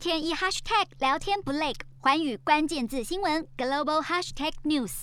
天一 hashtag 聊天不累，寰宇关键字新闻 global hashtag news。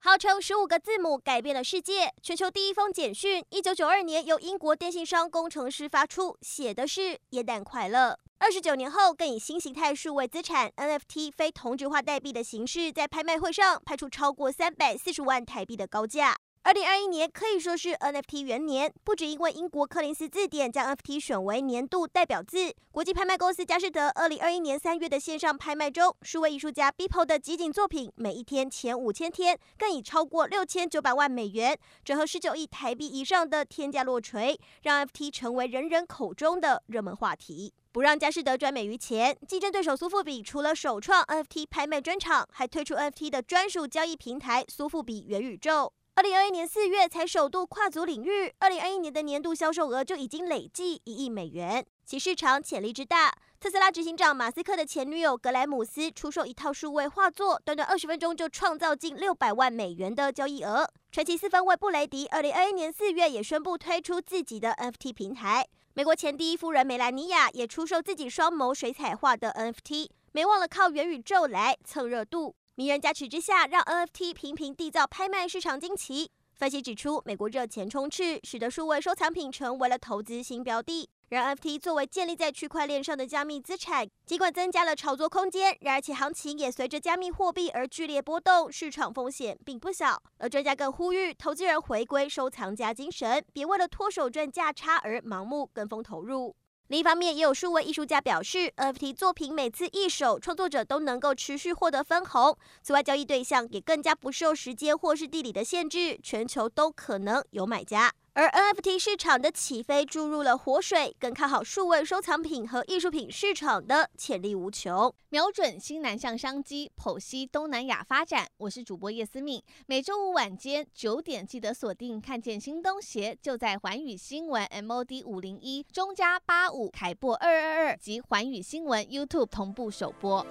号称十五个字母改变了世界，全球第一封简讯，一九九二年由英国电信商工程师发出，写的是耶诞快乐。二十九年后，更以新形态数位资产 NFT 非同质化代币的形式，在拍卖会上拍出超过三百四十万台币的高价。二零二一年可以说是 NFT 元年，不止因为英国柯林斯字典将 NFT 选为年度代表字，国际拍卖公司佳士得二零二一年三月的线上拍卖中，数位艺术家 Beeple 的集锦作品，每一天前五千天更以超过六千九百万美元，折合十九亿台币以上的天价落锤，让 NFT 成为人人口中的热门话题。不让佳士得赚美于钱，竞争对手苏富比除了首创 NFT 拍卖专场，还推出 NFT 的专属交易平台苏富比元宇宙。二零二一年四月才首度跨足领域，二零二一年的年度销售额就已经累计一亿美元，其市场潜力之大。特斯拉执行长马斯克的前女友格莱姆斯出售一套数位画作，短短二十分钟就创造近六百万美元的交易额。传奇四分卫布雷迪二零二一年四月也宣布推出自己的 NFT 平台。美国前第一夫人梅兰妮亚也出售自己双眸水彩画的 NFT，没忘了靠元宇宙来蹭热度。名人加持之下，让 NFT 频频缔造拍卖市场惊奇。分析指出，美国热钱充斥，使得数位收藏品成为了投资新标的。然而，NFT 作为建立在区块链上的加密资产，尽管增加了炒作空间，然而其行情也随着加密货币而剧烈波动，市场风险并不小。而专家更呼吁投资人回归收藏家精神，别为了脱手赚价差而盲目跟风投入。另一方面，也有数位艺术家表示，NFT 作品每次一手，创作者都能够持续获得分红。此外，交易对象也更加不受时间或是地理的限制，全球都可能有买家。而 NFT 市场的起飞注入了活水，更看好数位收藏品和艺术品市场的潜力无穷。瞄准新南向商机，剖析东南亚发展。我是主播叶思敏，每周五晚间九点记得锁定。看见新东协就在环宇新闻 MOD 五零一中加八五凯擘二二二及环宇新闻 YouTube 同步首播。